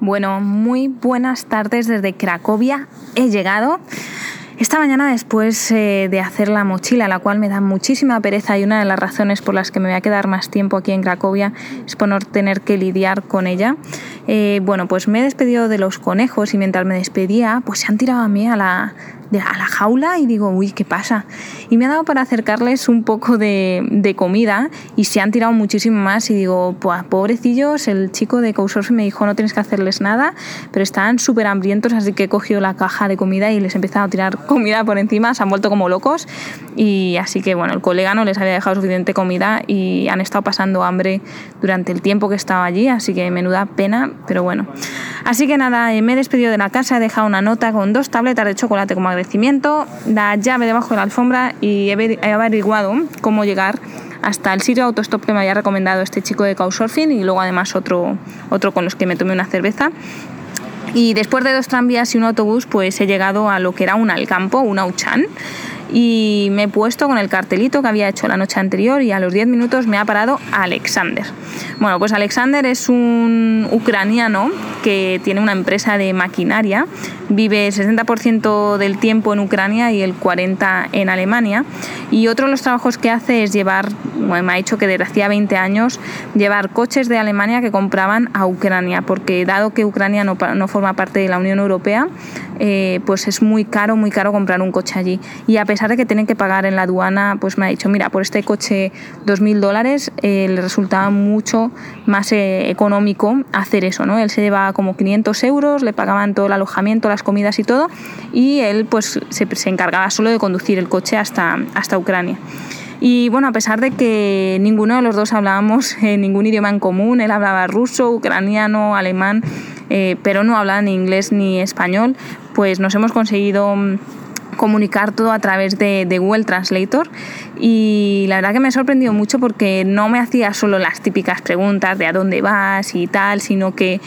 Bueno, muy buenas tardes desde Cracovia. He llegado. Esta mañana después eh, de hacer la mochila, la cual me da muchísima pereza y una de las razones por las que me voy a quedar más tiempo aquí en Cracovia es por no tener que lidiar con ella. Eh, bueno, pues me he despedido de los conejos y mientras me despedía, pues se han tirado a mí a la, a la jaula y digo, uy, ¿qué pasa? Y me ha dado para acercarles un poco de, comida y se han tirado muchísimo más y digo, pues pobrecillos, el chico de Couchsurfing me dijo no tienes que hacerles nada, pero están súper hambrientos, así que he cogido la caja de comida y les he empezado a tirar comida por encima, se han vuelto como locos y así que bueno, el colega no les había dejado suficiente comida y han estado pasando hambre durante el tiempo que estaba allí, así que menuda pena, pero bueno. Así que nada, me he despedido de la casa, he dejado una nota con dos tabletas de chocolate como agradecimiento, la llave debajo de la alfombra y he averiguado cómo llegar hasta el sitio autostop que me había recomendado este chico de Couchsurfing y luego además otro, otro con los que me tomé una cerveza. Y después de dos tranvías y un autobús, pues he llegado a lo que era un Alcampo, un Auchan y me he puesto con el cartelito que había hecho la noche anterior y a los 10 minutos me ha parado Alexander. Bueno, pues Alexander es un ucraniano que tiene una empresa de maquinaria, vive 60% del tiempo en Ucrania y el 40% en Alemania y otro de los trabajos que hace es llevar, bueno, me ha dicho que desde hacía 20 años, llevar coches de Alemania que compraban a Ucrania, porque dado que Ucrania no, no forma parte de la Unión Europea, eh, pues es muy caro, muy caro comprar un coche allí. Y a pesar de que tienen que pagar en la aduana, pues me ha dicho, mira, por este coche 2.000 dólares eh, le resultaba mucho más eh, económico hacer eso, ¿no? Él se llevaba como 500 euros, le pagaban todo el alojamiento, las comidas y todo, y él pues se, se encargaba solo de conducir el coche hasta, hasta Ucrania. Y bueno, a pesar de que ninguno de los dos hablábamos ningún idioma en común, él hablaba ruso, ucraniano, alemán, pero no hablaba ni inglés ni español, pues nos hemos conseguido mm, comunicar todo a través de, Google Translator. Y la verdad que me ha sorprendido mucho porque no me hacía solo las típicas preguntas de a dónde vas y tal, sino que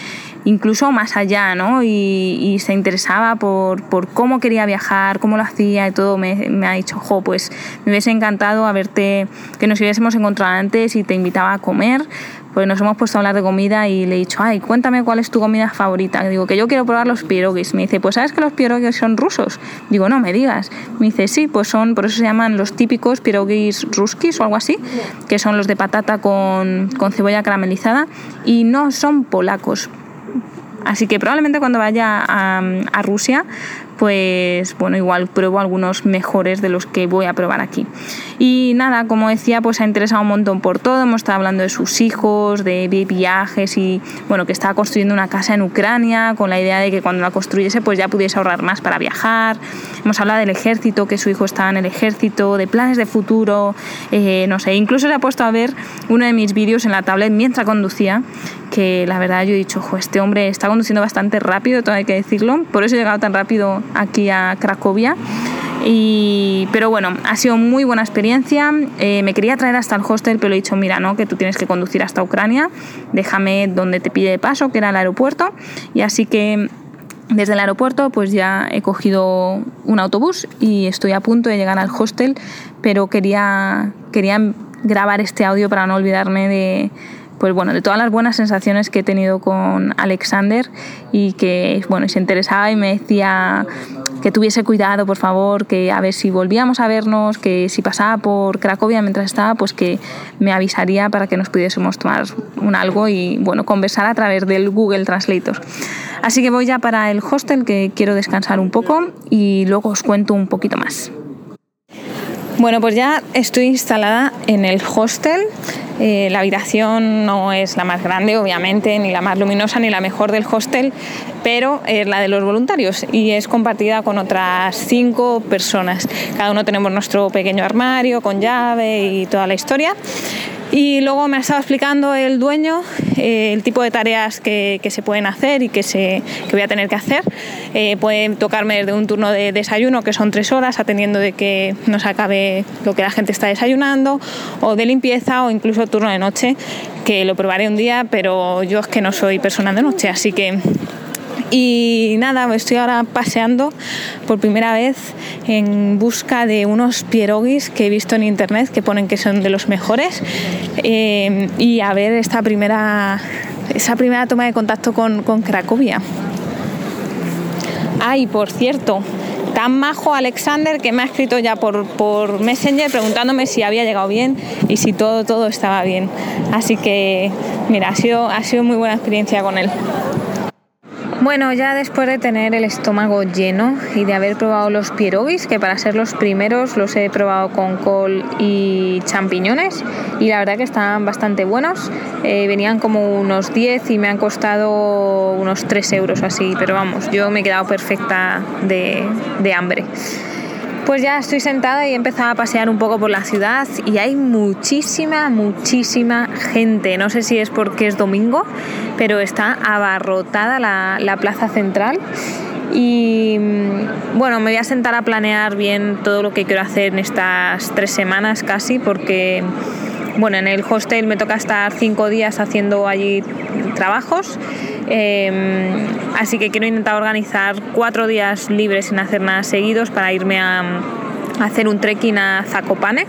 incluso más allá, ¿no? Y, se interesaba por, por, cómo quería viajar, cómo lo hacía y todo. Me, me, ha dicho, jo, pues me hubiese encantado haberte, que nos hubiésemos encontrado antes y te invitaba a comer, pues nos hemos puesto a hablar de comida y le he dicho, ay, cuéntame cuál es tu comida favorita. Digo, que yo quiero probar los pierogies. Me dice, pues ¿sabes que los pierogies son rusos? Digo, no me digas. Me dice, sí, pues son, por eso se llaman los típicos pierogies ruskis o algo así, que son los de patata con, con cebolla caramelizada y no son polacos. Así que probablemente cuando vaya a, a Rusia pues bueno, igual pruebo algunos mejores de los que voy a probar aquí. Y nada, como decía, pues ha interesado un montón por todo, hemos estado hablando de sus hijos, de viajes y bueno, que estaba construyendo una casa en Ucrania con la idea de que cuando la construyese pues ya pudiese ahorrar más para viajar. Hemos hablado del ejército, que su hijo estaba en el ejército, de planes de futuro, eh, no sé, incluso se ha puesto a ver uno de mis vídeos en la tablet mientras conducía, que la verdad yo he dicho, este hombre está conduciendo bastante rápido, todo hay que decirlo, por eso he llegado tan rápido aquí a Cracovia. Y, pero bueno, ha sido muy buena experiencia. Eh, me quería traer hasta el hostel, pero he dicho, mira, no, que tú tienes que conducir hasta Ucrania, déjame donde te pide paso, que era el aeropuerto. Y así que desde el aeropuerto pues ya he cogido un autobús y estoy a punto de llegar al hostel, pero quería, quería grabar este audio para no olvidarme de pues bueno, de todas las buenas sensaciones que he tenido con Alexander y que, bueno, se interesaba y me decía que tuviese cuidado, por favor, que a ver si volvíamos a vernos, que si pasaba por Cracovia mientras estaba, pues que me avisaría para que nos pudiésemos tomar un algo y, bueno, conversar a través del Google Translator. Así que voy ya para el hostel, que quiero descansar un poco y luego os cuento un poquito más. Bueno, pues ya estoy instalada en el hostel. Eh, la habitación no es la más grande, obviamente, ni la más luminosa, ni la mejor del hostel, pero es la de los voluntarios y es compartida con otras cinco personas. Cada uno tenemos nuestro pequeño armario con llave y toda la historia. Y luego me ha estado explicando el dueño eh, el tipo de tareas que, se pueden hacer y que, se, que voy a tener que hacer. Eh, pueden tocarme desde un turno de desayuno, que son tres horas, atendiendo de que no se acabe lo que la gente está desayunando, o de limpieza, o incluso turno de noche, que lo probaré un día, pero yo es que no soy persona de noche, así que y nada, estoy ahora paseando por primera vez en busca de unos pierogis que he visto en internet que ponen que son de los mejores. Eh, y a ver esta primera, esa primera toma de contacto con, con Cracovia. Ay, por cierto, tan majo Alexander que me ha escrito ya por, por, Messenger preguntándome si había llegado bien y si todo, todo estaba bien. Así que, mira, ha sido, ha sido muy buena experiencia con él. Bueno, ya después de tener el estómago lleno y de haber probado los pierogis, que para ser los primeros los he probado con col y champiñones, y la verdad que estaban bastante buenos. Eh, venían como unos 10 y me han costado unos 3 euros así, pero vamos, yo me he quedado perfecta de, de hambre. Pues ya estoy sentada y he empezado a pasear un poco por la ciudad y hay muchísima, muchísima gente. No sé si es porque es domingo, pero está abarrotada la, plaza central. Y mm, bueno, me voy a sentar a planear bien todo lo que quiero hacer en estas tres semanas casi, porque bueno, en el hostel me toca estar cinco días haciendo allí trabajos Em, así que quiero intentar organizar cuatro días libres sin hacer nada seguidos para irme a, hacer un trekking a Zakopane.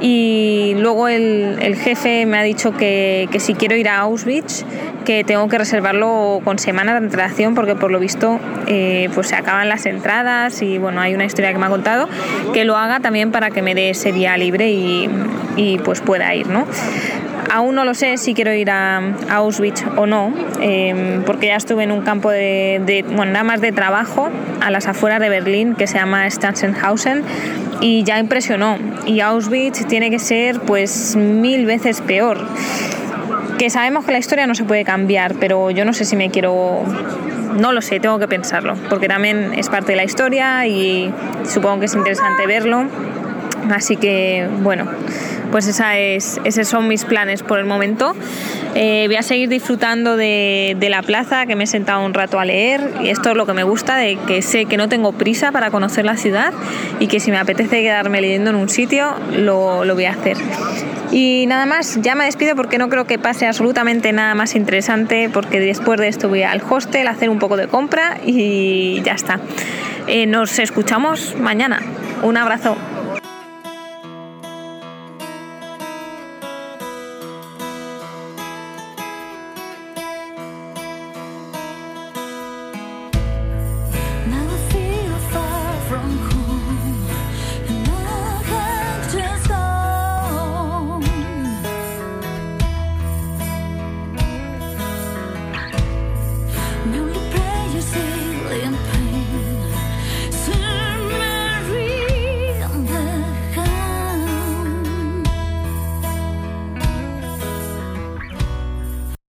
Y luego el, jefe me ha dicho que, si quiero ir a Auschwitz, que tengo que reservarlo con semanas de antelación porque por lo visto eh, pues se acaban las entradas y bueno, hay una historia que me ha contado, que lo haga también para que me dé ese día libre y, y pues pueda ir, ¿no? Aún no lo sé si quiero ir a, Auschwitz o no, em, porque ya estuve en un campo de, bueno, nada más de trabajo a las afueras de Berlín que se llama Stanzenhausen y ya impresionó. Y Auschwitz tiene que ser pues mil veces peor. Que sabemos que la historia no se puede cambiar, pero yo no sé si me quiero no lo sé, tengo que pensarlo, porque también es parte de la historia y supongo que es interesante verlo. Así que, bueno, pues esa es, esos son mis planes por el momento. Eh, voy a seguir disfrutando de, la plaza, que me he sentado un rato a leer, y esto es lo que me gusta, de que sé que no tengo prisa para conocer la ciudad y que si me apetece quedarme leyendo en un sitio, lo, voy a hacer. Y nada más, ya me despido porque no creo que pase absolutamente nada más interesante, porque después de esto voy al hostel a hacer un poco de compra y ya está. Eh, nos escuchamos mañana. Un abrazo.